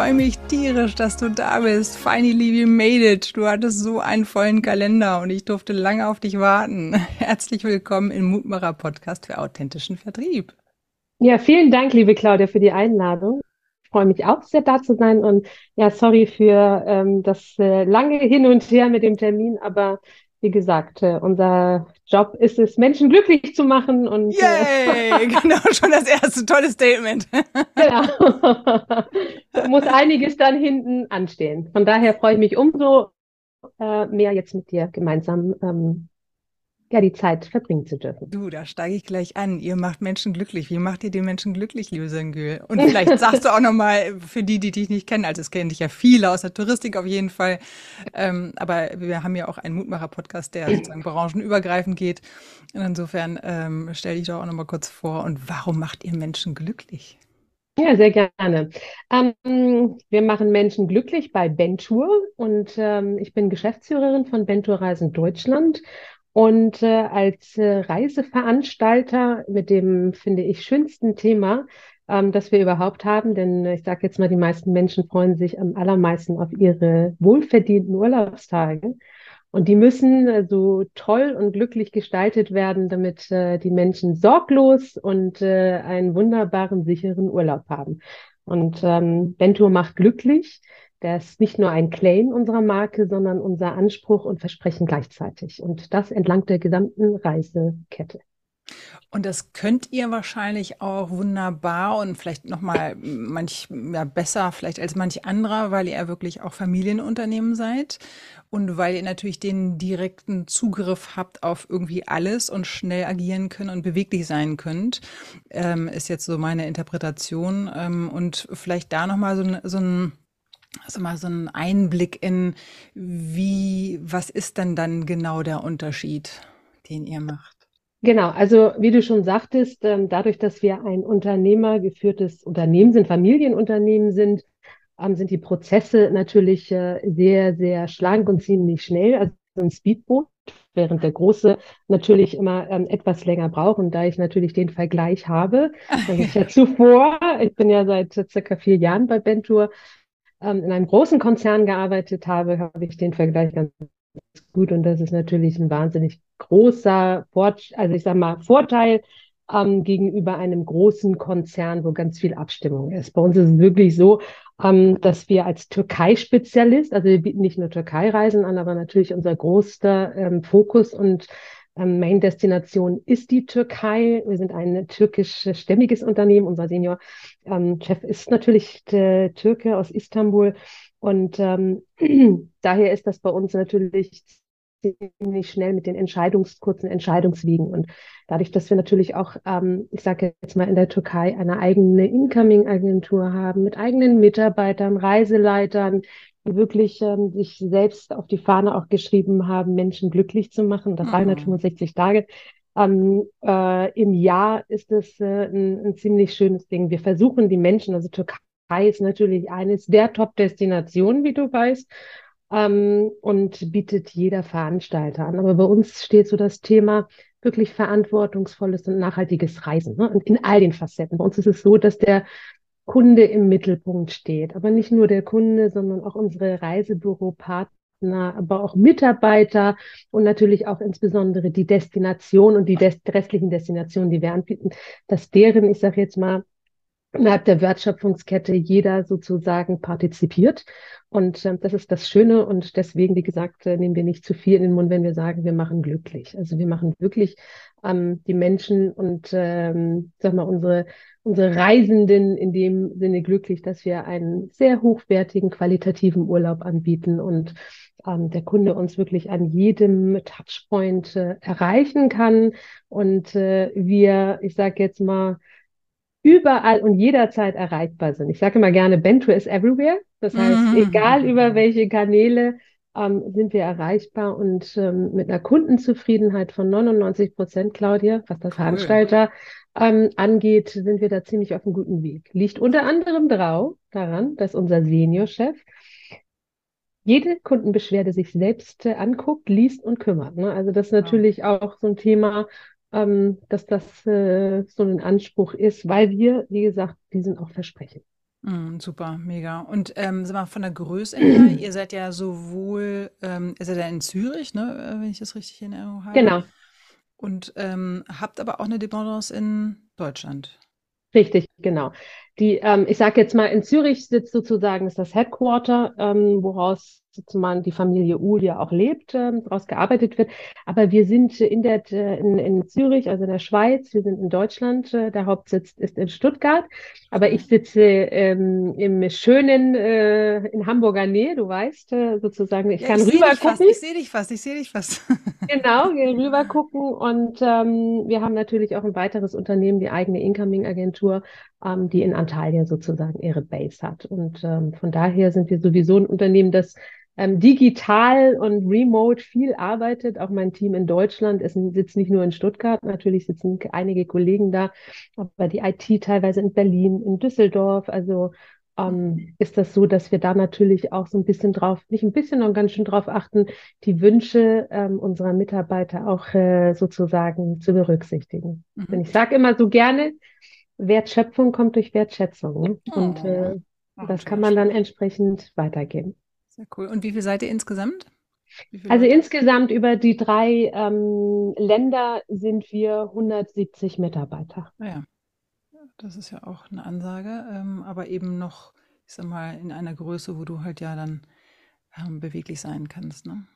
freue mich tierisch, dass du da bist. Finally we made it. Du hattest so einen vollen Kalender und ich durfte lange auf dich warten. Herzlich willkommen im Mutmacher Podcast für authentischen Vertrieb. Ja, vielen Dank, liebe Claudia, für die Einladung. Ich freue mich auch sehr da zu sein und ja, sorry für ähm, das äh, lange Hin und Her mit dem Termin, aber wie gesagt, äh, unser Job ist es, Menschen glücklich zu machen und äh, Yay, genau schon das erste tolle Statement. genau. muss einiges dann hinten anstehen. Von daher freue ich mich umso äh, mehr jetzt mit dir gemeinsam ähm, ja, die Zeit verbringen zu dürfen. Du, da steige ich gleich an. Ihr macht Menschen glücklich. Wie macht ihr die Menschen glücklich, liebe Söngül? Und vielleicht sagst du auch nochmal für die, die dich nicht kennen, also es kennen dich ja viele aus der Touristik auf jeden Fall. Ähm, aber wir haben ja auch einen Mutmacher-Podcast, der sozusagen branchenübergreifend geht. Und insofern ähm, stell dich doch auch nochmal kurz vor. Und warum macht ihr Menschen glücklich? Ja, sehr gerne. Ähm, wir machen Menschen glücklich bei Bentour und ähm, ich bin Geschäftsführerin von Bentour Reisen Deutschland und äh, als äh, Reiseveranstalter mit dem, finde ich, schönsten Thema, ähm, das wir überhaupt haben, denn äh, ich sage jetzt mal, die meisten Menschen freuen sich am allermeisten auf ihre wohlverdienten Urlaubstage. Und die müssen äh, so toll und glücklich gestaltet werden, damit äh, die Menschen sorglos und äh, einen wunderbaren, sicheren Urlaub haben. Und ähm, Bento macht glücklich. Das ist nicht nur ein Claim unserer Marke, sondern unser Anspruch und Versprechen gleichzeitig. Und das entlang der gesamten Reisekette. Und das könnt ihr wahrscheinlich auch wunderbar und vielleicht noch mal manch ja, besser vielleicht als manch anderer, weil ihr wirklich auch Familienunternehmen seid und weil ihr natürlich den direkten Zugriff habt auf irgendwie alles und schnell agieren könnt und beweglich sein könnt, ähm, ist jetzt so meine Interpretation. Ähm, und vielleicht da noch mal so, so ein also mal so ein Einblick in, wie, was ist denn dann genau der Unterschied, den ihr macht? Genau, also wie du schon sagtest, ähm, dadurch, dass wir ein unternehmergeführtes Unternehmen sind, Familienunternehmen sind, ähm, sind die Prozesse natürlich äh, sehr, sehr schlank und ziemlich schnell. Also ein Speedboot, während der Große natürlich immer ähm, etwas länger braucht. Und da ich natürlich den Vergleich habe, weil ich ja zuvor, ich bin ja seit circa vier Jahren bei Bentour, ähm, in einem großen Konzern gearbeitet habe, habe ich den Vergleich ganz gut. Und das ist natürlich ein wahnsinnig großer, Fort also ich sag mal, Vorteil ähm, gegenüber einem großen Konzern, wo ganz viel Abstimmung ist. Bei uns ist es wirklich so, ähm, dass wir als Türkei-Spezialist, also wir bieten nicht nur Türkei-Reisen an, aber natürlich unser größter ähm, Fokus und ähm, Main-Destination ist die Türkei. Wir sind ein türkisch-stämmiges Unternehmen. Unser Senior-Chef ähm, ist natürlich der Türke aus Istanbul. Und ähm, daher ist das bei uns natürlich ziemlich schnell mit den Entscheidungs, kurzen Entscheidungswegen. Und dadurch, dass wir natürlich auch, ähm, ich sage jetzt mal in der Türkei, eine eigene Incoming-Agentur haben mit eigenen Mitarbeitern, Reiseleitern, die wirklich ähm, sich selbst auf die Fahne auch geschrieben haben, Menschen glücklich zu machen. Das 365 mhm. Tage. Ähm, äh, Im Jahr ist es äh, ein, ein ziemlich schönes Ding. Wir versuchen die Menschen, also Türkei ist natürlich eines der Top-Destinationen, wie du weißt, ähm, und bietet jeder Veranstalter an. Aber bei uns steht so das Thema wirklich verantwortungsvolles und nachhaltiges Reisen ne? und in all den Facetten. Bei uns ist es so, dass der Kunde im Mittelpunkt steht. Aber nicht nur der Kunde, sondern auch unsere Reisebüropartner, aber auch Mitarbeiter und natürlich auch insbesondere die Destination und die des restlichen Destinationen, die wir anbieten, dass deren, ich sage jetzt mal, innerhalb der Wertschöpfungskette jeder sozusagen partizipiert. Und äh, das ist das Schöne und deswegen, wie gesagt, äh, nehmen wir nicht zu viel in den Mund, wenn wir sagen, wir machen glücklich. Also wir machen wirklich ähm, die Menschen und ähm, sag mal unsere unsere Reisenden in dem Sinne glücklich, dass wir einen sehr hochwertigen, qualitativen Urlaub anbieten und ähm, der Kunde uns wirklich an jedem Touchpoint äh, erreichen kann und äh, wir, ich sage jetzt mal, überall und jederzeit erreichbar sind. Ich sage immer gerne, Bento is everywhere. Das heißt, mhm. egal über welche Kanäle ähm, sind wir erreichbar und ähm, mit einer Kundenzufriedenheit von 99 Prozent, Claudia, was das cool. Veranstalter ähm, angeht, sind wir da ziemlich auf einem guten Weg. Liegt unter anderem drauf, daran, dass unser Seniorchef jede Kundenbeschwerde sich selbst äh, anguckt, liest und kümmert. Ne? Also das ist natürlich ja. auch so ein Thema, ähm, dass das äh, so ein Anspruch ist, weil wir, wie gesagt, diesen auch versprechen. Mm, super, mega. Und ähm, sag mal, von der Größe her, ihr seid ja sowohl, ähm, ihr seid ja in Zürich, ne, äh, wenn ich das richtig in Erinnerung habe. Genau. Und ähm, habt aber auch eine Dependance in Deutschland. Richtig, genau. Die, ähm, ich sage jetzt mal, in Zürich sitzt sozusagen ist das Headquarter, ähm, woraus sozusagen die Familie Uhl ja auch lebt, ähm, daraus gearbeitet wird. Aber wir sind in, der, in, in Zürich, also in der Schweiz, wir sind in Deutschland, äh, der Hauptsitz ist in Stuttgart. Aber ich sitze ähm, im schönen, äh, in Hamburger Nähe, du weißt, äh, sozusagen, ich ja, kann rüber gucken. Ich sehe dich fast, ich sehe dich fast. genau, rüber gucken. Und ähm, wir haben natürlich auch ein weiteres Unternehmen, die eigene Incoming-Agentur, ähm, die in Antalya sozusagen ihre Base hat. Und ähm, von daher sind wir sowieso ein Unternehmen, das ähm, digital und remote viel arbeitet. Auch mein Team in Deutschland ist, sitzt nicht nur in Stuttgart, natürlich sitzen einige Kollegen da, aber die IT teilweise in Berlin, in Düsseldorf. Also ähm, ist das so, dass wir da natürlich auch so ein bisschen drauf, nicht ein bisschen, sondern ganz schön drauf achten, die Wünsche ähm, unserer Mitarbeiter auch äh, sozusagen zu berücksichtigen. Mhm. Denn ich sage immer so gerne, Wertschöpfung kommt durch Wertschätzung. Ne? Und äh, oh, das kann man dann entsprechend weitergeben. Sehr cool. Und wie viel seid ihr insgesamt? Also Leute? insgesamt über die drei ähm, Länder sind wir 170 Mitarbeiter. Ah ja, das ist ja auch eine Ansage, ähm, aber eben noch, ich sag mal, in einer Größe, wo du halt ja dann ähm, beweglich sein kannst. Ne?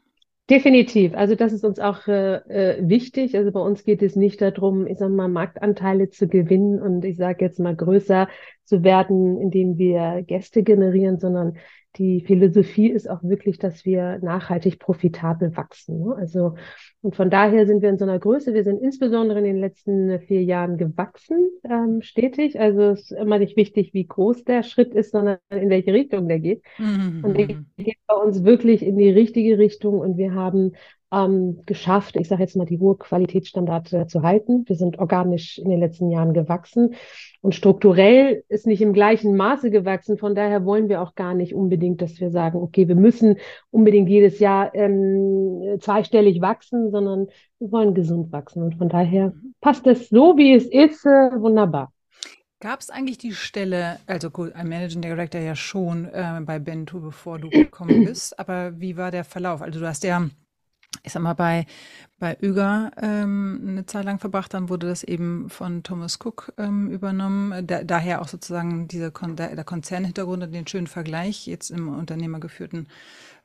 Definitiv. Also das ist uns auch äh, äh, wichtig. Also bei uns geht es nicht darum, ich sag mal, Marktanteile zu gewinnen und ich sage jetzt mal größer zu werden, indem wir Gäste generieren, sondern die Philosophie ist auch wirklich, dass wir nachhaltig profitabel wachsen. Ne? Also und von daher sind wir in so einer Größe. Wir sind insbesondere in den letzten vier Jahren gewachsen, ähm, stetig. Also es ist immer nicht wichtig, wie groß der Schritt ist, sondern in welche Richtung der geht. Mhm. Und der geht bei uns wirklich in die richtige Richtung und wir haben ähm, geschafft, ich sage jetzt mal, die hohe Qualitätsstandarte zu halten. Wir sind organisch in den letzten Jahren gewachsen und strukturell ist nicht im gleichen Maße gewachsen. Von daher wollen wir auch gar nicht unbedingt, dass wir sagen, okay, wir müssen unbedingt jedes Jahr ähm, zweistellig wachsen, sondern wir wollen gesund wachsen. Und von daher passt es so, wie es ist, äh, wunderbar. Gab es eigentlich die Stelle, also gut, ein Managing Director ja schon äh, bei Bento, bevor du gekommen bist, aber wie war der Verlauf? Also du hast ja ich sag mal, bei, bei Uga ähm, eine Zeit lang verbracht, dann wurde das eben von Thomas Cook ähm, übernommen. Da, daher auch sozusagen dieser Kon der, der Konzernhintergrund und den schönen Vergleich, jetzt im unternehmergeführten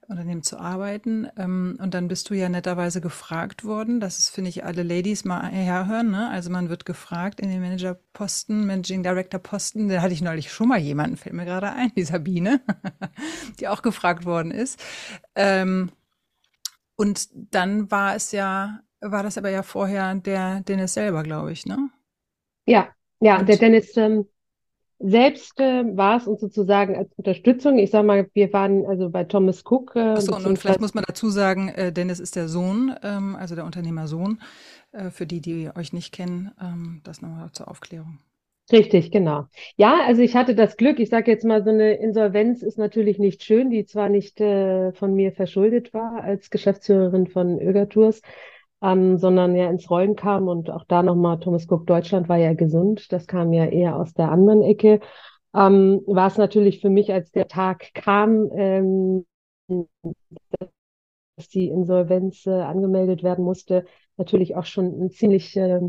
Unternehmen zu arbeiten. Ähm, und dann bist du ja netterweise gefragt worden. Das ist, finde ich, alle Ladies mal herhören. Ne? Also man wird gefragt in den Managerposten, Managing Director Posten. Da hatte ich neulich schon mal jemanden, fällt mir gerade ein, die Sabine, die auch gefragt worden ist. Ähm, und dann war es ja, war das aber ja vorher der Dennis selber, glaube ich, ne? Ja, ja, und der Dennis ähm, selbst äh, war es uns sozusagen als Unterstützung. Ich sag mal, wir waren also bei Thomas Cook. Äh, Achso, und, und vielleicht muss man dazu sagen, äh, Dennis ist der Sohn, ähm, also der Unternehmersohn. Äh, für die, die euch nicht kennen, ähm, das nochmal zur Aufklärung. Richtig, genau. Ja, also ich hatte das Glück, ich sage jetzt mal, so eine Insolvenz ist natürlich nicht schön, die zwar nicht äh, von mir verschuldet war als Geschäftsführerin von Ögertours, ähm, sondern ja ins Rollen kam und auch da nochmal, Thomas Cook Deutschland war ja gesund, das kam ja eher aus der anderen Ecke, ähm, war es natürlich für mich, als der Tag kam, ähm, dass die Insolvenz äh, angemeldet werden musste, natürlich auch schon ein ziemlich äh,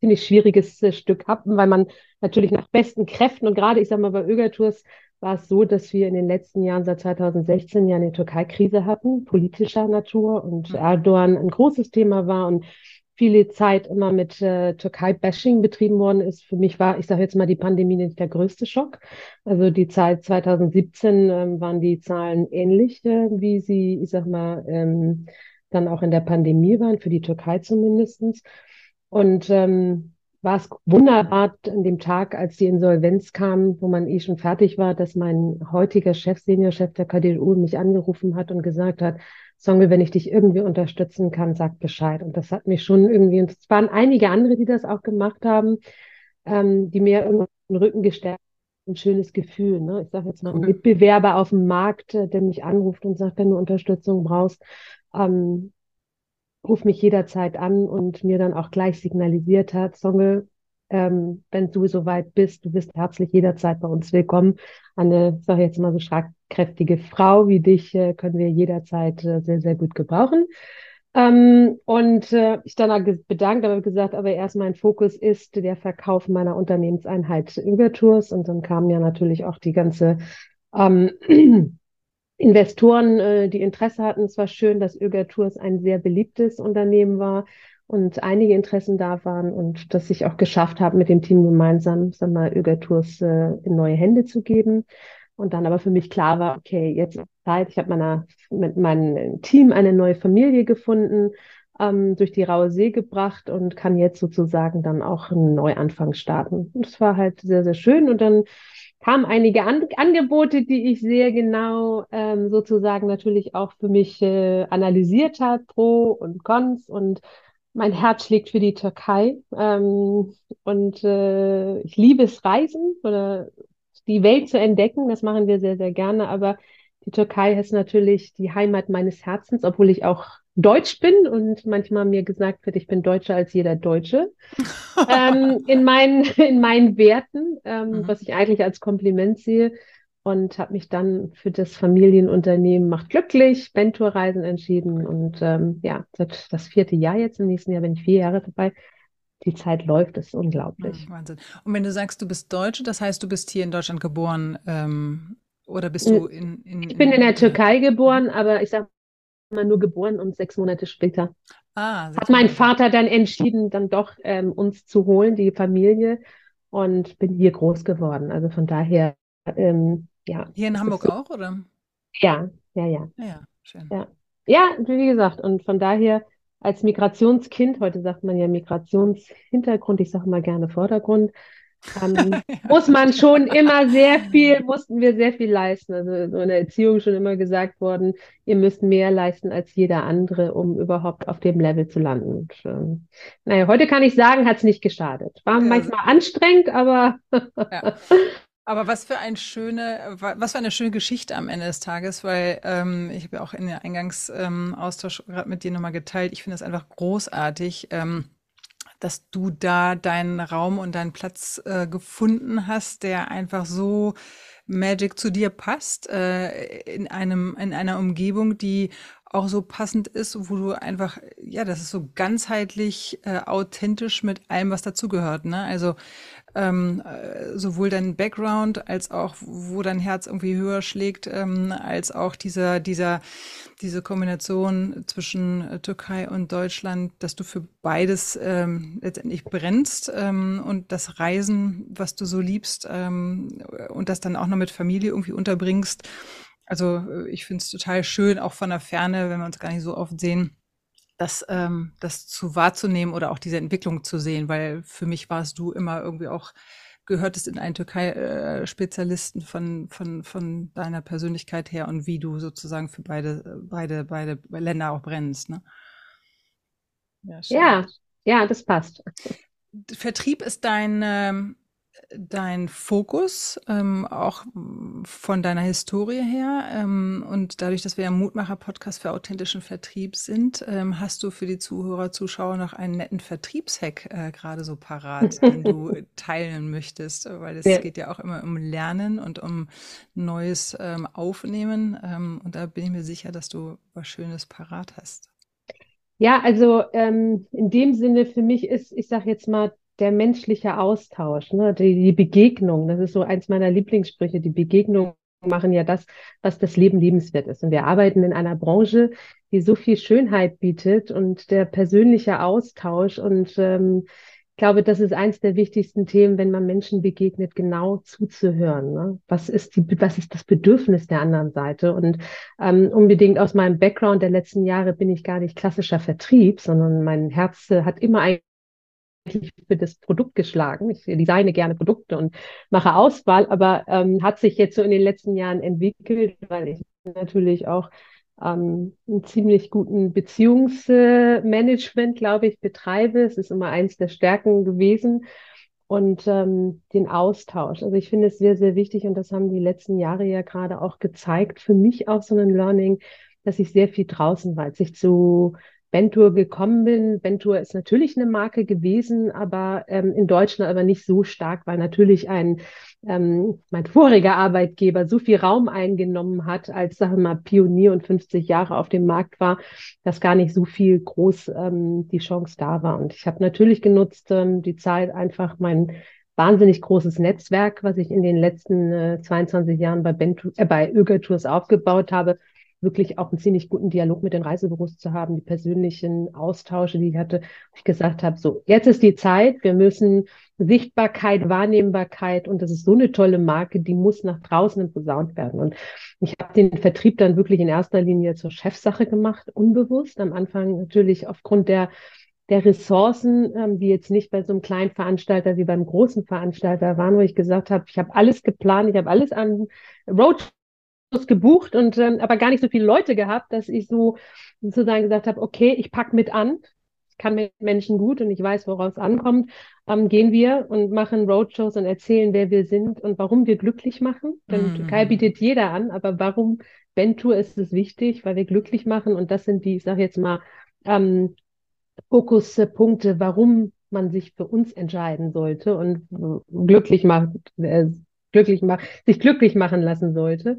ziemlich schwieriges äh, Stück hatten, weil man natürlich nach besten Kräften und gerade, ich sage mal, bei Ögertours war es so, dass wir in den letzten Jahren seit 2016 ja eine Türkei-Krise hatten, politischer Natur und mhm. Erdogan ein großes Thema war und viele Zeit immer mit äh, Türkei-Bashing betrieben worden ist. Für mich war, ich sage jetzt mal, die Pandemie nicht der größte Schock. Also die Zeit 2017 ähm, waren die Zahlen ähnlich, äh, wie sie, ich sag mal, ähm, dann auch in der Pandemie waren, für die Türkei zumindestens. Und ähm, war es wunderbar an dem Tag, als die Insolvenz kam, wo man eh schon fertig war, dass mein heutiger Chef, Seniorchef der KDU mich angerufen hat und gesagt hat, Songe, wenn ich dich irgendwie unterstützen kann, sag Bescheid. Und das hat mich schon irgendwie, und es waren einige andere, die das auch gemacht haben, ähm, die mir irgendwie den Rücken gestärkt ein schönes Gefühl. Ne? Ich sage jetzt mal, ein Mitbewerber auf dem Markt, äh, der mich anruft und sagt, wenn du Unterstützung brauchst, ähm, ruf mich jederzeit an und mir dann auch gleich signalisiert hat, Songe, ähm, wenn du soweit bist, du bist herzlich jederzeit bei uns willkommen. Eine, ich sage jetzt mal so schlagkräftige Frau wie dich äh, können wir jederzeit äh, sehr, sehr gut gebrauchen. Ähm, und äh, ich dann bedankt, aber gesagt, aber erst mein Fokus ist der Verkauf meiner Unternehmenseinheit Übertours. Und dann kamen ja natürlich auch die ganze ähm, Investoren, äh, die Interesse hatten. Es war schön, dass Ögertours ein sehr beliebtes Unternehmen war und einige Interessen da waren und dass ich auch geschafft habe, mit dem Team gemeinsam, wir mal, Ögertours äh, in neue Hände zu geben. Und dann aber für mich klar war, okay, jetzt ist Zeit. Ich habe meiner, mit meinem Team eine neue Familie gefunden, ähm, durch die Raue See gebracht und kann jetzt sozusagen dann auch einen Neuanfang starten. Und es war halt sehr, sehr schön. Und dann kamen einige An Angebote, die ich sehr genau ähm, sozusagen natürlich auch für mich äh, analysiert habe, Pro und Cons und mein Herz schlägt für die Türkei ähm, und äh, ich liebe es Reisen oder die Welt zu entdecken. Das machen wir sehr, sehr gerne. Aber die Türkei ist natürlich die Heimat meines Herzens, obwohl ich auch Deutsch bin und manchmal mir gesagt wird, ich bin deutscher als jeder Deutsche. ähm, in, meinen, in meinen Werten, ähm, mhm. was ich eigentlich als Kompliment sehe. Und habe mich dann für das Familienunternehmen Macht Glücklich, Bentour-Reisen entschieden. Und ähm, ja, das vierte Jahr jetzt, im nächsten Jahr bin ich vier Jahre dabei die Zeit läuft, ist unglaublich. Wahnsinn. Und wenn du sagst, du bist Deutsche, das heißt, du bist hier in Deutschland geboren ähm, oder bist du in, in, Ich bin in der Türkei geboren, aber ich sage mal nur geboren und sechs Monate später ah, hat mein Vater dann entschieden, dann doch ähm, uns zu holen, die Familie, und bin hier groß geworden. Also von daher, ähm, ja. Hier in Hamburg so. auch, oder? Ja, ja, ja. Ja, ja schön. Ja. ja, wie gesagt, und von daher als Migrationskind, heute sagt man ja Migrationshintergrund, ich sage mal gerne Vordergrund, ähm, ja. muss man schon immer sehr viel, mussten wir sehr viel leisten. Also so in der Erziehung schon immer gesagt worden, ihr müsst mehr leisten als jeder andere, um überhaupt auf dem Level zu landen. Und, ähm, naja, heute kann ich sagen, hat es nicht geschadet. War ja, manchmal anstrengend, aber ja. Aber was für ein schöne, was für eine schöne Geschichte am Ende des Tages, weil ähm, ich habe ja auch in der Eingangsaustausch ähm, gerade mit dir nochmal geteilt. Ich finde es einfach großartig, ähm, dass du da deinen Raum und deinen Platz äh, gefunden hast, der einfach so Magic zu dir passt, äh, in einem, in einer Umgebung, die auch so passend ist, wo du einfach, ja, das ist so ganzheitlich äh, authentisch mit allem, was dazugehört. Ne? Also ähm, äh, sowohl dein Background als auch, wo dein Herz irgendwie höher schlägt, ähm, als auch dieser, dieser, diese Kombination zwischen äh, Türkei und Deutschland, dass du für beides ähm, letztendlich brennst ähm, und das Reisen, was du so liebst ähm, und das dann auch noch mit Familie irgendwie unterbringst. Also äh, ich finde es total schön, auch von der Ferne, wenn wir uns gar nicht so oft sehen, das, ähm, das zu wahrzunehmen oder auch diese Entwicklung zu sehen, weil für mich warst du immer irgendwie auch gehörtest in einen Türkei-Spezialisten von, von, von deiner Persönlichkeit her und wie du sozusagen für beide, beide, beide Länder auch brennst. Ne? Ja, ja, ja, das passt. Vertrieb ist dein, ähm, dein Fokus, ähm, auch von deiner Historie her. Ähm, und dadurch, dass wir ja Mutmacher-Podcast für authentischen Vertrieb sind, ähm, hast du für die Zuhörer, Zuschauer noch einen netten Vertriebshack äh, gerade so parat, den du teilen möchtest. Weil es ja. geht ja auch immer um Lernen und um neues ähm, Aufnehmen. Ähm, und da bin ich mir sicher, dass du was Schönes parat hast. Ja, also ähm, in dem Sinne für mich ist, ich sage jetzt mal, der menschliche Austausch, ne? die, die Begegnung. Das ist so eins meiner Lieblingssprüche. Die Begegnungen machen ja das, was das Leben liebenswert ist. Und wir arbeiten in einer Branche, die so viel Schönheit bietet und der persönliche Austausch. Und ähm, ich glaube, das ist eins der wichtigsten Themen, wenn man Menschen begegnet, genau zuzuhören. Ne? Was ist die, was ist das Bedürfnis der anderen Seite? Und ähm, unbedingt aus meinem Background der letzten Jahre bin ich gar nicht klassischer Vertrieb, sondern mein Herz äh, hat immer ein für das Produkt geschlagen. Ich designe gerne Produkte und mache Auswahl, aber ähm, hat sich jetzt so in den letzten Jahren entwickelt, weil ich natürlich auch ähm, einen ziemlich guten Beziehungsmanagement, glaube ich, betreibe. Es ist immer eins der Stärken gewesen. Und ähm, den Austausch. Also ich finde es sehr, sehr wichtig und das haben die letzten Jahre ja gerade auch gezeigt. Für mich auch so ein Learning, dass ich sehr viel draußen war. Als ich zu Bentour gekommen bin. Bentour ist natürlich eine Marke gewesen, aber ähm, in Deutschland aber nicht so stark, weil natürlich ein ähm, mein voriger Arbeitgeber so viel Raum eingenommen hat, als sagen wir mal Pionier und 50 Jahre auf dem Markt war, dass gar nicht so viel groß ähm, die Chance da war. Und ich habe natürlich genutzt ähm, die Zeit einfach mein wahnsinnig großes Netzwerk, was ich in den letzten äh, 22 Jahren bei, Bentour, äh, bei Öger Tours aufgebaut habe, wirklich auch einen ziemlich guten Dialog mit den Reisebüros zu haben, die persönlichen Austausche, die ich hatte, wo ich gesagt habe, so, jetzt ist die Zeit, wir müssen Sichtbarkeit, Wahrnehmbarkeit und das ist so eine tolle Marke, die muss nach draußen posaunt werden. Und ich habe den Vertrieb dann wirklich in erster Linie zur Chefsache gemacht, unbewusst. Am Anfang natürlich aufgrund der der Ressourcen, ähm, die jetzt nicht bei so einem kleinen Veranstalter wie beim großen Veranstalter waren, wo ich gesagt habe, ich habe alles geplant, ich habe alles an Road gebucht und ähm, aber gar nicht so viele Leute gehabt, dass ich so sozusagen gesagt habe, okay, ich pack mit an, ich kann mit Menschen gut und ich weiß, woraus es ankommt, ähm, gehen wir und machen Roadshows und erzählen, wer wir sind und warum wir glücklich machen. Denn mhm. Türkei bietet jeder an, aber warum Bentour ist es wichtig, weil wir glücklich machen und das sind die, ich sage jetzt mal, ähm, Fokuspunkte, warum man sich für uns entscheiden sollte und glücklich macht, äh, glücklich macht, sich glücklich machen lassen sollte.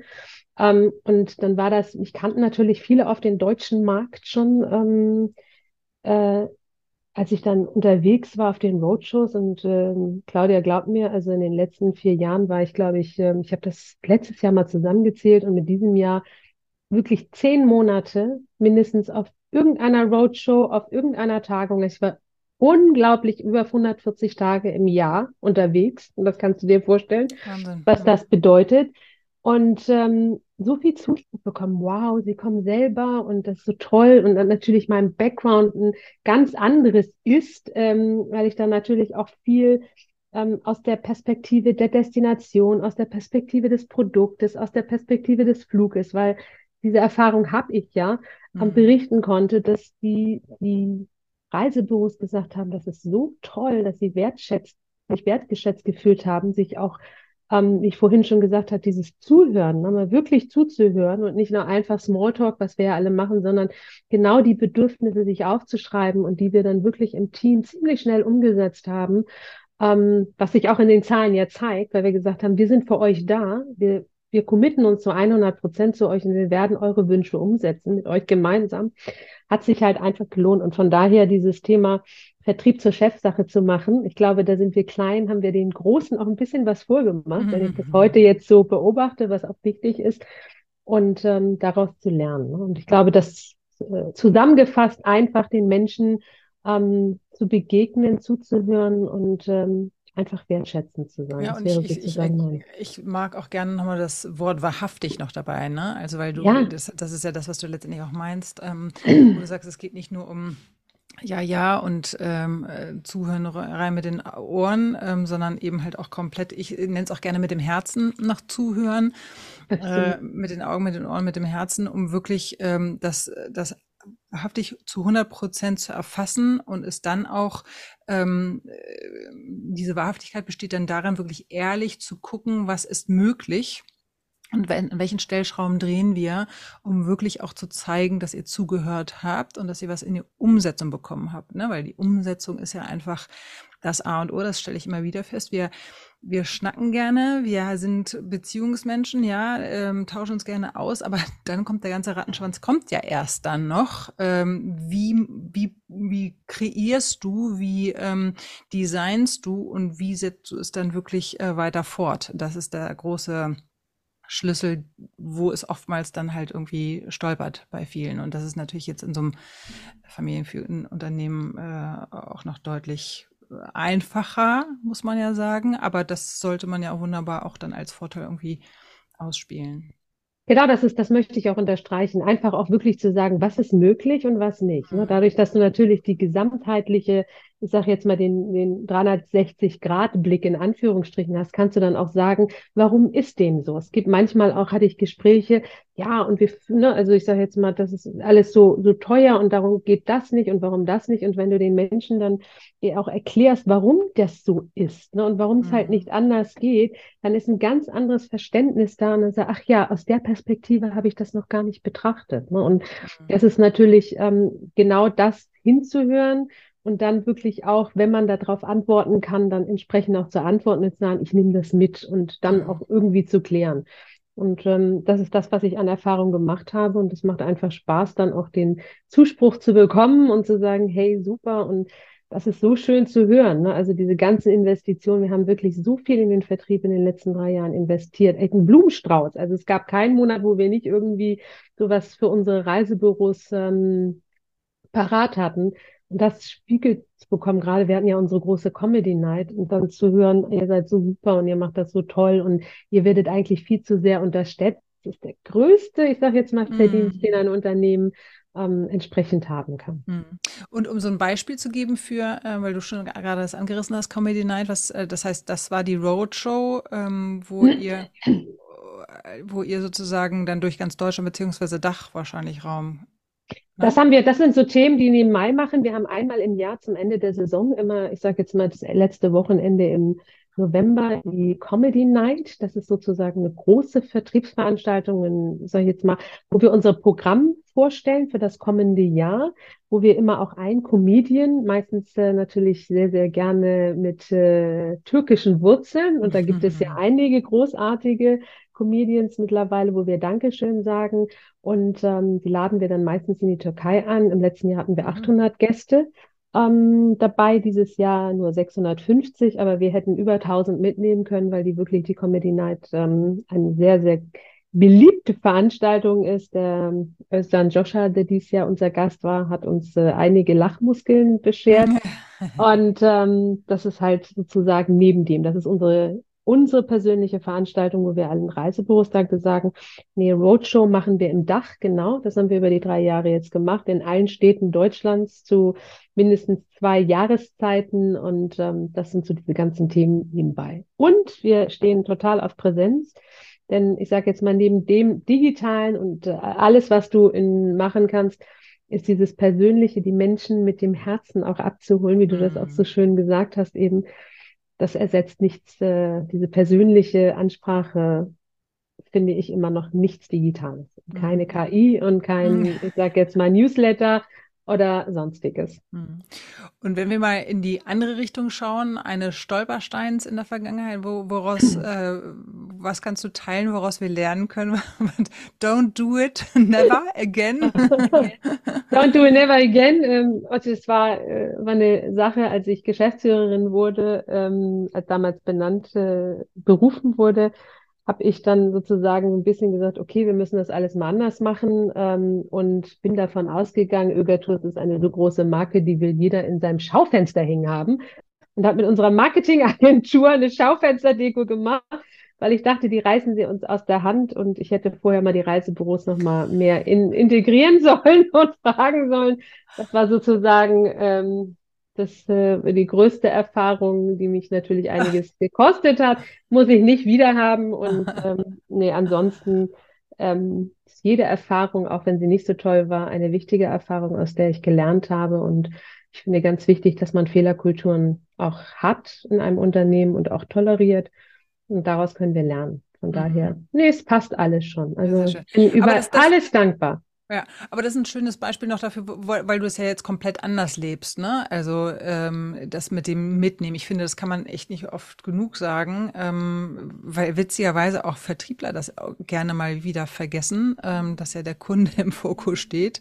Ähm, und dann war das, ich kannte natürlich viele auf den deutschen Markt schon, ähm, äh, als ich dann unterwegs war auf den Roadshows und ähm, Claudia glaubt mir, also in den letzten vier Jahren war ich, glaube ich, ähm, ich habe das letztes Jahr mal zusammengezählt und mit diesem Jahr wirklich zehn Monate mindestens auf irgendeiner Roadshow, auf irgendeiner Tagung. Ich war unglaublich über 140 Tage im Jahr unterwegs. Und das kannst du dir vorstellen, Wahnsinn. was das bedeutet. Und ähm, so viel Zuspruch bekommen, wow, sie kommen selber und das ist so toll. Und dann natürlich mein Background ein ganz anderes ist, ähm, weil ich dann natürlich auch viel ähm, aus der Perspektive der Destination, aus der Perspektive des Produktes, aus der Perspektive des Fluges, weil diese Erfahrung habe ich ja, mhm. berichten konnte, dass die, die Reisebüros gesagt haben, das ist so toll, dass sie wertschätzt, sich wertgeschätzt gefühlt haben, sich auch ähm, wie ich vorhin schon gesagt habe, dieses Zuhören, ne, mal wirklich zuzuhören und nicht nur einfach Smalltalk, was wir ja alle machen, sondern genau die Bedürfnisse sich aufzuschreiben und die wir dann wirklich im Team ziemlich schnell umgesetzt haben, ähm, was sich auch in den Zahlen ja zeigt, weil wir gesagt haben, wir sind für euch da, wir wir committen uns zu 100 Prozent zu euch und wir werden eure Wünsche umsetzen mit euch gemeinsam, hat sich halt einfach gelohnt. Und von daher dieses Thema Vertrieb zur Chefsache zu machen. Ich glaube, da sind wir klein, haben wir den Großen auch ein bisschen was vorgemacht, mhm. wenn ich das mhm. heute jetzt so beobachte, was auch wichtig ist, und ähm, daraus zu lernen. Und ich glaube, dass äh, zusammengefasst einfach den Menschen ähm, zu begegnen, zuzuhören und ähm, einfach wertschätzend zu sein. Ja, und ich, ich, ich, ich, mag auch gerne nochmal das Wort wahrhaftig noch dabei, ne? Also weil du, ja. das, das ist ja das, was du letztendlich auch meinst, ähm, wo du sagst, es geht nicht nur um ja, ja und ähm, äh, zuhören rein mit den Ohren, ähm, sondern eben halt auch komplett, ich nenne es auch gerne mit dem Herzen nach zuhören, äh, mit den Augen, mit den Ohren, mit dem Herzen, um wirklich ähm, das, das wahrhaftig zu 100 Prozent zu erfassen und es dann auch, ähm, äh, diese Wahrhaftigkeit besteht dann darin, wirklich ehrlich zu gucken, was ist möglich und an welchen Stellschrauben drehen wir, um wirklich auch zu zeigen, dass ihr zugehört habt und dass ihr was in die Umsetzung bekommen habt. Ne? Weil die Umsetzung ist ja einfach das A und O, das stelle ich immer wieder fest. Wir, wir schnacken gerne, wir sind Beziehungsmenschen, ja, ähm, tauschen uns gerne aus, aber dann kommt der ganze Rattenschwanz, kommt ja erst dann noch. Ähm, wie, wie, wie kreierst du, wie ähm, designst du und wie setzt du es dann wirklich äh, weiter fort? Das ist der große Schlüssel, wo es oftmals dann halt irgendwie stolpert bei vielen. Und das ist natürlich jetzt in so einem familienführenden Unternehmen äh, auch noch deutlich einfacher, muss man ja sagen. Aber das sollte man ja auch wunderbar auch dann als Vorteil irgendwie ausspielen. Genau, das ist, das möchte ich auch unterstreichen. Einfach auch wirklich zu sagen, was ist möglich und was nicht. Ne? Mhm. Dadurch, dass du natürlich die gesamtheitliche ich sage jetzt mal, den, den 360-Grad-Blick in Anführungsstrichen hast, kannst du dann auch sagen, warum ist dem so? Es gibt manchmal auch, hatte ich Gespräche, ja, und wir, ne, also ich sage jetzt mal, das ist alles so, so teuer und darum geht das nicht und warum das nicht. Und wenn du den Menschen dann auch erklärst, warum das so ist ne, und warum es halt mhm. halt nicht anders geht, dann ist ein ganz anderes Verständnis da und dann sagt, ach ja, aus der Perspektive habe ich das noch gar nicht betrachtet. Ne? Und mhm. das ist natürlich ähm, genau das hinzuhören und dann wirklich auch, wenn man darauf antworten kann, dann entsprechend auch zu antworten und zu sagen, ich nehme das mit und dann mhm. auch irgendwie zu klären. Und ähm, das ist das, was ich an Erfahrung gemacht habe. Und es macht einfach Spaß, dann auch den Zuspruch zu bekommen und zu sagen, hey, super. Und das ist so schön zu hören. Ne? Also diese ganzen Investitionen, wir haben wirklich so viel in den Vertrieb in den letzten drei Jahren investiert. Echt ein Blumenstrauß. Also es gab keinen Monat, wo wir nicht irgendwie sowas für unsere Reisebüros ähm, parat hatten. Und das spiegelt zu bekommen, gerade wir hatten ja unsere große Comedy Night und dann zu hören, ihr seid so super und ihr macht das so toll und ihr werdet eigentlich viel zu sehr unterstützt. Das ist der größte, ich sage jetzt mal, Verdienst, mm. den ein Unternehmen ähm, entsprechend haben kann. Mm. Und um so ein Beispiel zu geben für, äh, weil du schon gerade das angerissen hast, Comedy Night, was, äh, das heißt, das war die Roadshow, ähm, wo ihr wo ihr sozusagen dann durch ganz Deutschland beziehungsweise Dach wahrscheinlich Raum das haben wir, das sind so Themen, die wir im Mai machen. Wir haben einmal im Jahr zum Ende der Saison immer, ich sage jetzt mal das letzte Wochenende im November die Comedy Night. Das ist sozusagen eine große Vertriebsveranstaltung, sage ich jetzt mal, wo wir unser Programm vorstellen für das kommende Jahr, wo wir immer auch ein Comedian, meistens äh, natürlich sehr, sehr gerne mit äh, türkischen Wurzeln, und da gibt es ja einige großartige Comedians mittlerweile, wo wir Dankeschön sagen. Und ähm, die laden wir dann meistens in die Türkei an. Im letzten Jahr hatten wir 800 mhm. Gäste ähm, dabei, dieses Jahr nur 650, aber wir hätten über 1000 mitnehmen können, weil die wirklich die Comedy Night ähm, eine sehr, sehr beliebte Veranstaltung ist. Der Özcan Joscha, der dieses Jahr unser Gast war, hat uns äh, einige Lachmuskeln beschert. Und ähm, das ist halt sozusagen neben dem. Das ist unsere unsere persönliche Veranstaltung, wo wir allen Reisebüros dann sagen, nee, Roadshow machen wir im Dach, genau. Das haben wir über die drei Jahre jetzt gemacht, in allen Städten Deutschlands zu mindestens zwei Jahreszeiten und ähm, das sind so diese ganzen Themen nebenbei. Und wir stehen total auf Präsenz. Denn ich sage jetzt mal, neben dem Digitalen und äh, alles, was du in, machen kannst, ist dieses Persönliche, die Menschen mit dem Herzen auch abzuholen, wie du mhm. das auch so mhm. schön gesagt hast, eben das ersetzt nichts, äh, diese persönliche Ansprache finde ich immer noch nichts Digitales. Keine mhm. KI und kein, ich sage jetzt mal Newsletter oder sonstiges. Mhm. Und wenn wir mal in die andere Richtung schauen, eine Stolpersteins in der Vergangenheit, wo, woraus, äh, was kannst du teilen, woraus wir lernen können? Don't do it, never again. Don't do it never again. Ähm, also es war, äh, war eine Sache, als ich Geschäftsführerin wurde, ähm, als damals benannt, äh, berufen wurde, habe ich dann sozusagen ein bisschen gesagt, okay, wir müssen das alles mal anders machen ähm, und bin davon ausgegangen, Ögertours ist eine so große Marke, die will jeder in seinem Schaufenster hängen haben und habe mit unserer Marketingagentur eine Schaufensterdeko gemacht, weil ich dachte, die reißen sie uns aus der Hand und ich hätte vorher mal die Reisebüros noch mal mehr in, integrieren sollen und fragen sollen. Das war sozusagen ähm, das äh, die größte Erfahrung, die mich natürlich einiges gekostet hat, muss ich nicht wieder haben. Und ähm, nee, ansonsten ähm, ist jede Erfahrung, auch wenn sie nicht so toll war, eine wichtige Erfahrung, aus der ich gelernt habe. Und ich finde ganz wichtig, dass man Fehlerkulturen auch hat in einem Unternehmen und auch toleriert. Und daraus können wir lernen. Von mhm. daher, nee, es passt alles schon. Also ich bin über das, das, alles dankbar. Ja, aber das ist ein schönes Beispiel noch dafür, weil du es ja jetzt komplett anders lebst, ne? Also ähm, das mit dem Mitnehmen. Ich finde, das kann man echt nicht oft genug sagen, ähm, weil witzigerweise auch Vertriebler das gerne mal wieder vergessen, ähm, dass ja der Kunde im Fokus steht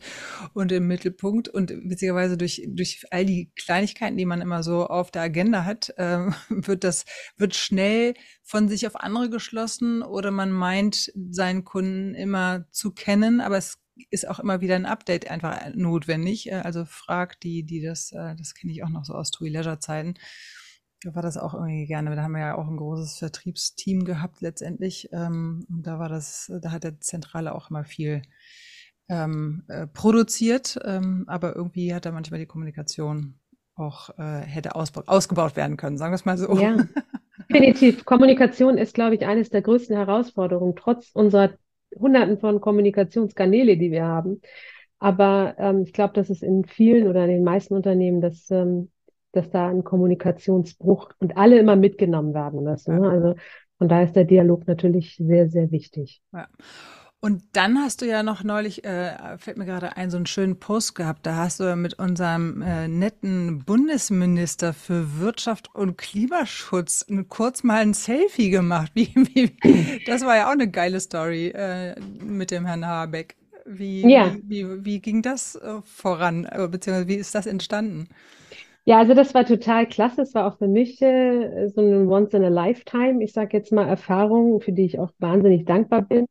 und im Mittelpunkt und witzigerweise durch durch all die Kleinigkeiten, die man immer so auf der Agenda hat, ähm, wird das wird schnell von sich auf andere geschlossen oder man meint seinen Kunden immer zu kennen, aber es ist auch immer wieder ein Update einfach notwendig. Äh, also fragt die, die das, äh, das kenne ich auch noch so aus TUI Leisure Zeiten. Da war das auch irgendwie gerne. Da haben wir ja auch ein großes Vertriebsteam gehabt letztendlich. Ähm, und da war das, da hat der Zentrale auch immer viel ähm, äh, produziert. Ähm, aber irgendwie hat da manchmal die Kommunikation auch äh, hätte ausgebaut werden können, sagen wir es mal so. Ja, definitiv. Kommunikation ist, glaube ich, eines der größten Herausforderungen, trotz unserer hunderten von Kommunikationskanäle, die wir haben. Aber ähm, ich glaube, dass es in vielen oder in den meisten Unternehmen, dass, ähm, dass da ein Kommunikationsbruch und alle immer mitgenommen werden müssen. Ne? Also von daher ist der Dialog natürlich sehr, sehr wichtig. Ja. Und dann hast du ja noch neulich, äh, fällt mir gerade ein, so einen schönen Post gehabt. Da hast du mit unserem äh, netten Bundesminister für Wirtschaft und Klimaschutz kurz mal ein Selfie gemacht. Wie, wie, das war ja auch eine geile Story äh, mit dem Herrn Habeck. Wie, ja. wie, wie, wie ging das äh, voran, äh, beziehungsweise wie ist das entstanden? Ja, also das war total klasse. Es war auch für mich äh, so eine Once-in-a-Lifetime, ich sage jetzt mal Erfahrung, für die ich auch wahnsinnig dankbar bin.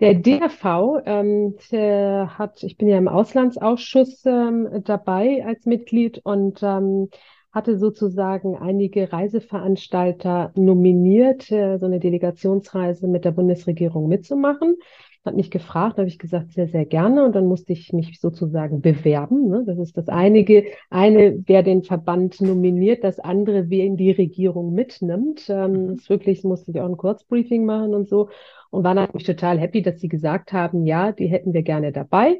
Der DRV ähm, der hat, ich bin ja im Auslandsausschuss ähm, dabei als Mitglied und ähm, hatte sozusagen einige Reiseveranstalter nominiert, äh, so eine Delegationsreise mit der Bundesregierung mitzumachen hat mich gefragt, habe ich gesagt, sehr, sehr gerne. Und dann musste ich mich sozusagen bewerben. Ne? Das ist das einige, eine, wer den Verband nominiert, das andere, wer in die Regierung mitnimmt. Ähm, das wirklich musste ich auch ein Kurzbriefing machen und so. Und war natürlich total happy, dass sie gesagt haben, ja, die hätten wir gerne dabei.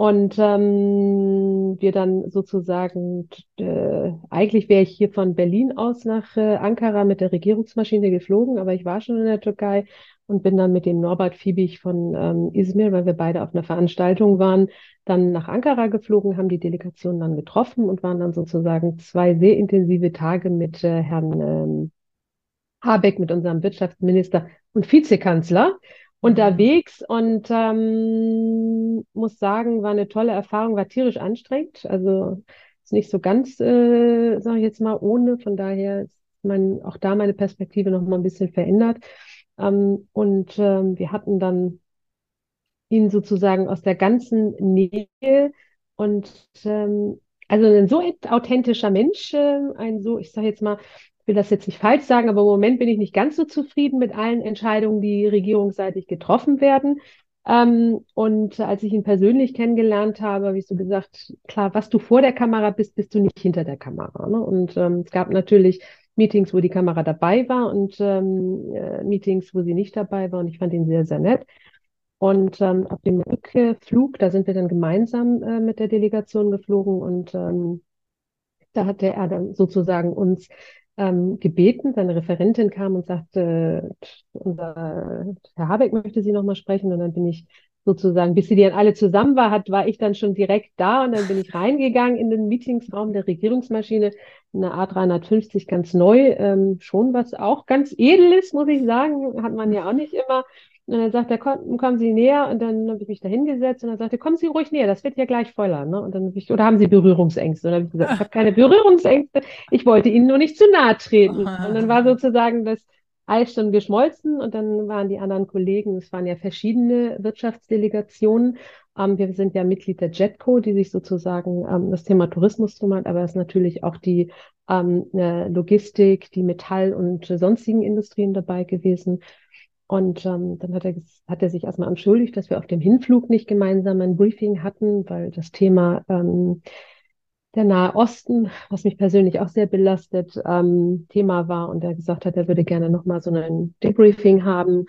Und ähm, wir dann sozusagen, äh, eigentlich wäre ich hier von Berlin aus nach äh, Ankara mit der Regierungsmaschine geflogen, aber ich war schon in der Türkei und bin dann mit dem Norbert Fiebig von ähm, Izmir, weil wir beide auf einer Veranstaltung waren, dann nach Ankara geflogen, haben die Delegation dann getroffen und waren dann sozusagen zwei sehr intensive Tage mit äh, Herrn ähm, Habeck, mit unserem Wirtschaftsminister und Vizekanzler unterwegs und ähm, muss sagen, war eine tolle Erfahrung, war tierisch anstrengend. Also ist nicht so ganz, äh, sage ich jetzt mal, ohne. Von daher ist mein, auch da meine Perspektive noch mal ein bisschen verändert. Ähm, und ähm, wir hatten dann ihn sozusagen aus der ganzen Nähe und ähm, also ein so authentischer Mensch, äh, ein so, ich sage jetzt mal, will das jetzt nicht falsch sagen, aber im Moment bin ich nicht ganz so zufrieden mit allen Entscheidungen, die regierungsseitig getroffen werden. Ähm, und als ich ihn persönlich kennengelernt habe, habe ich so gesagt, klar, was du vor der Kamera bist, bist du nicht hinter der Kamera. Ne? Und ähm, es gab natürlich Meetings, wo die Kamera dabei war und ähm, äh, Meetings, wo sie nicht dabei war. Und ich fand ihn sehr, sehr nett. Und ähm, auf dem Rückflug, da sind wir dann gemeinsam äh, mit der Delegation geflogen und ähm, da hatte er dann sozusagen uns ähm, gebeten. Seine Referentin kam und sagte, unser Herr Habeck möchte Sie nochmal sprechen. Und dann bin ich sozusagen, bis sie dann alle zusammen war, hat, war ich dann schon direkt da und dann bin ich reingegangen in den Meetingsraum der Regierungsmaschine, eine A350 ganz neu, ähm, schon was auch ganz edel ist, muss ich sagen, hat man ja auch nicht immer. Und dann sagt er, komm, kommen Sie näher und dann habe ich mich da hingesetzt und dann sagte, kommen Sie ruhig näher, das wird ja gleich voller. Ne? Und dann ich, oder haben Sie Berührungsängste? Und dann habe ich gesagt, ich habe keine Berührungsängste, ich wollte Ihnen nur nicht zu nahe treten. Und dann war sozusagen das Eis schon geschmolzen und dann waren die anderen Kollegen, es waren ja verschiedene Wirtschaftsdelegationen. Ähm, wir sind ja Mitglied der JETCO, die sich sozusagen ähm, das Thema Tourismus kümmert, aber es ist natürlich auch die ähm, Logistik, die Metall- und sonstigen Industrien dabei gewesen. Und ähm, dann hat er, hat er sich erstmal entschuldigt, dass wir auf dem Hinflug nicht gemeinsam ein Briefing hatten, weil das Thema ähm, der Nahe Osten, was mich persönlich auch sehr belastet, ähm, Thema war. Und er gesagt hat, er würde gerne nochmal so ein Debriefing haben,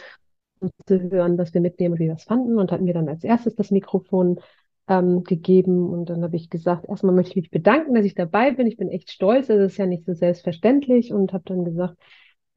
um zu hören, was wir mitnehmen und wie wir es fanden. Und hat mir dann als erstes das Mikrofon ähm, gegeben. Und dann habe ich gesagt, erstmal möchte ich mich bedanken, dass ich dabei bin. Ich bin echt stolz, das ist ja nicht so selbstverständlich. Und habe dann gesagt,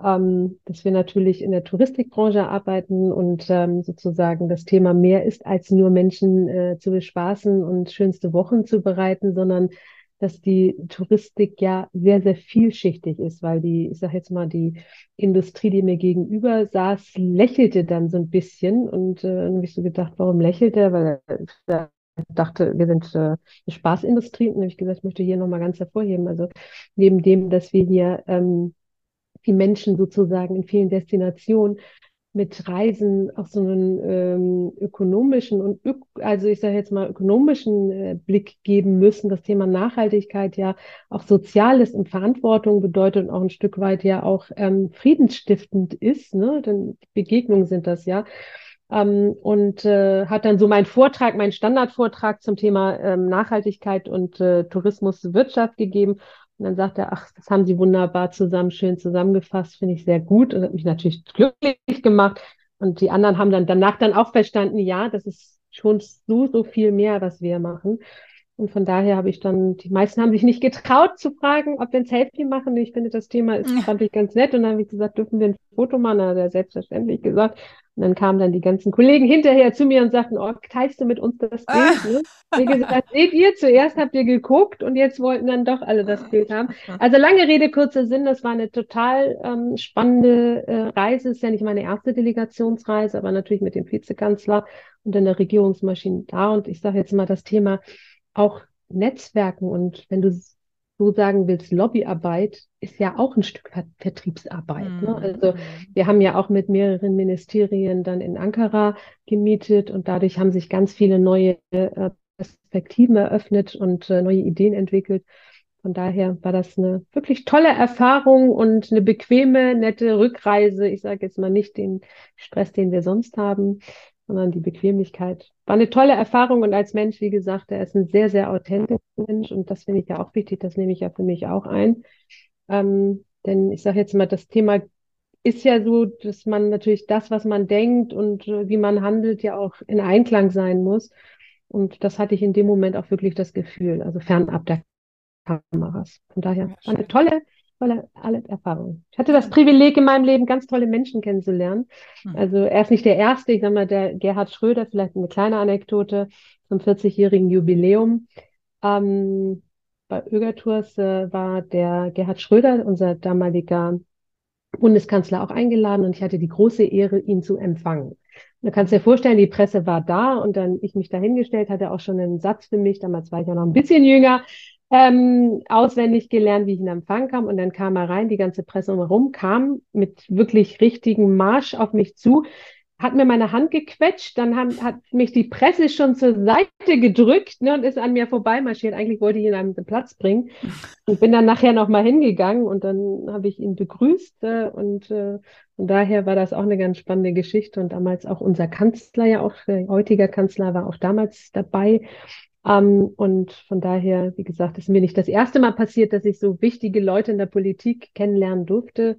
ähm, dass wir natürlich in der Touristikbranche arbeiten und ähm, sozusagen das Thema mehr ist, als nur Menschen äh, zu bespaßen und schönste Wochen zu bereiten, sondern dass die Touristik ja sehr, sehr vielschichtig ist, weil die, ich sage jetzt mal, die Industrie, die mir gegenüber saß, lächelte dann so ein bisschen und äh, dann habe ich so gedacht, warum lächelt er? Weil er dachte, wir sind äh, eine Spaßindustrie und dann habe ich gesagt, ich möchte hier nochmal ganz hervorheben, also neben dem, dass wir hier ähm, die Menschen sozusagen in vielen Destinationen mit Reisen auch so einen ähm, ökonomischen und also ich sage jetzt mal ökonomischen äh, Blick geben müssen. Das Thema Nachhaltigkeit ja auch Soziales und Verantwortung bedeutet und auch ein Stück weit ja auch ähm, friedensstiftend ist. Ne? Denn Begegnungen sind das ja. Ähm, und äh, hat dann so meinen Vortrag, meinen Standardvortrag zum Thema ähm, Nachhaltigkeit und äh, Tourismuswirtschaft gegeben Und dann sagt er, ach, das haben Sie wunderbar zusammen, schön zusammengefasst, finde ich sehr gut und hat mich natürlich glücklich gemacht. Und die anderen haben dann danach dann auch verstanden, ja, das ist schon so, so viel mehr, was wir machen. Und von daher habe ich dann, die meisten haben sich nicht getraut zu fragen, ob wir ein Selfie machen. Ich finde, das Thema ist, fand ich ganz nett. Und dann habe ich gesagt, dürfen wir ein Foto machen? Dann hat er selbstverständlich gesagt. Und dann kamen dann die ganzen Kollegen hinterher zu mir und sagten, oh, teilst du mit uns das Bild? Ne? Wie gesagt, seht ihr, zuerst habt ihr geguckt und jetzt wollten dann doch alle das Bild haben. Also lange Rede, kurzer Sinn, das war eine total ähm, spannende äh, Reise. Ist ja nicht meine erste Delegationsreise, aber natürlich mit dem Vizekanzler und in der Regierungsmaschine da. Und ich sage jetzt mal das Thema auch Netzwerken und wenn du so sagen willst, Lobbyarbeit ist ja auch ein Stück Vertriebsarbeit. Mhm. Ne? Also wir haben ja auch mit mehreren Ministerien dann in Ankara gemietet und dadurch haben sich ganz viele neue äh, Perspektiven eröffnet und äh, neue Ideen entwickelt. Von daher war das eine wirklich tolle Erfahrung und eine bequeme, nette Rückreise. Ich sage jetzt mal nicht den Stress, den wir sonst haben, sondern die Bequemlichkeit. War eine tolle Erfahrung und als Mensch, wie gesagt, er ist ein sehr, sehr authentischer Mensch und das finde ich ja auch wichtig, das nehme ich ja für mich auch ein. Ähm, denn ich sage jetzt mal, das Thema ist ja so, dass man natürlich das, was man denkt und äh, wie man handelt, ja auch in Einklang sein muss. Und das hatte ich in dem Moment auch wirklich das Gefühl, also fernab der Kameras. Von daher war eine tolle, tolle alle Erfahrung. Ich hatte das Privileg in meinem Leben, ganz tolle Menschen kennenzulernen. Mhm. Also er ist nicht der Erste, ich sage mal, der Gerhard Schröder, vielleicht eine kleine Anekdote zum 40-jährigen Jubiläum. Ähm, bei Ögertours äh, war der Gerhard Schröder, unser damaliger Bundeskanzler, auch eingeladen und ich hatte die große Ehre, ihn zu empfangen. Du kannst dir vorstellen, die Presse war da und dann ich mich dahingestellt, hatte auch schon einen Satz für mich, damals war ich ja noch ein bisschen jünger, ähm, auswendig gelernt, wie ich in Empfang kam. Und dann kam er rein, die ganze Presse umherum, kam mit wirklich richtigen Marsch auf mich zu, hat mir meine Hand gequetscht, dann haben, hat mich die Presse schon zur Seite gedrückt ne, und ist an mir vorbeimarschiert. Eigentlich wollte ich ihn an den Platz bringen und bin dann nachher nochmal hingegangen und dann habe ich ihn begrüßt äh, und äh, von daher war das auch eine ganz spannende Geschichte und damals auch unser Kanzler, ja auch der heutige Kanzler war auch damals dabei ähm, und von daher, wie gesagt, ist mir nicht das erste Mal passiert, dass ich so wichtige Leute in der Politik kennenlernen durfte.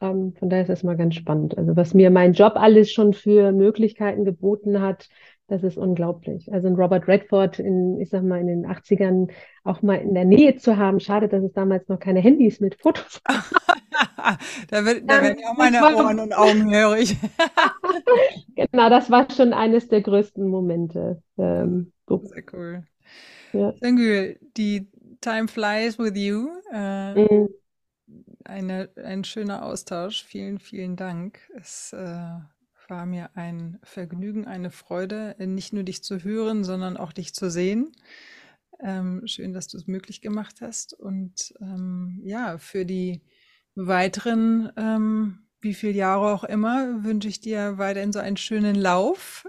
Ähm, von daher ist das mal ganz spannend. Also was mir mein Job alles schon für Möglichkeiten geboten hat, das ist unglaublich. Also ein Robert Redford in, ich sag mal, in den 80ern auch mal in der Nähe zu haben. Schade, dass es damals noch keine Handys mit Fotos gab. da, wird, da werden ja auch meine Ohren und Augen hörig. genau, das war schon eines der größten Momente. Ähm, so. Sehr cool. Ja. Die Time flies with you. Äh, mhm. eine, ein schöner Austausch. Vielen, vielen Dank. Es äh, war mir ein Vergnügen, eine Freude, nicht nur dich zu hören, sondern auch dich zu sehen. Ähm, schön, dass du es möglich gemacht hast. Und ähm, ja, für die weiteren, ähm, wie viele Jahre auch immer, wünsche ich dir weiterhin so einen schönen Lauf.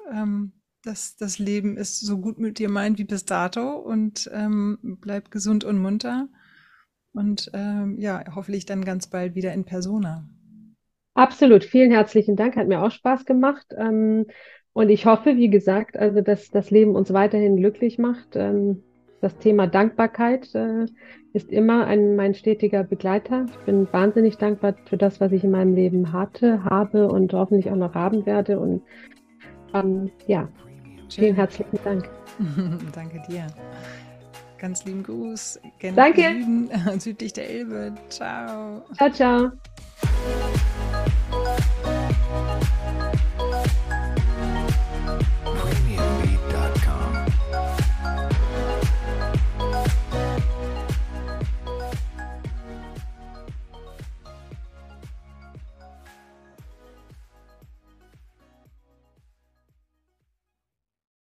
Dass das Leben ist so gut mit dir meint wie bis dato und ähm, bleib gesund und munter. Und ähm, ja, hoffentlich dann ganz bald wieder in Persona. Absolut, vielen herzlichen Dank, hat mir auch Spaß gemacht. Ähm, und ich hoffe, wie gesagt, also dass das Leben uns weiterhin glücklich macht. Ähm, das Thema Dankbarkeit äh, ist immer ein, mein stetiger Begleiter. Ich bin wahnsinnig dankbar für das, was ich in meinem Leben hatte, habe und hoffentlich auch noch haben werde. Und ähm, ja, Vielen herzlichen Dank. Danke dir. Ganz lieben Gruß. Gerne Danke. Süden, südlich der Elbe. Ciao. Ciao, ciao.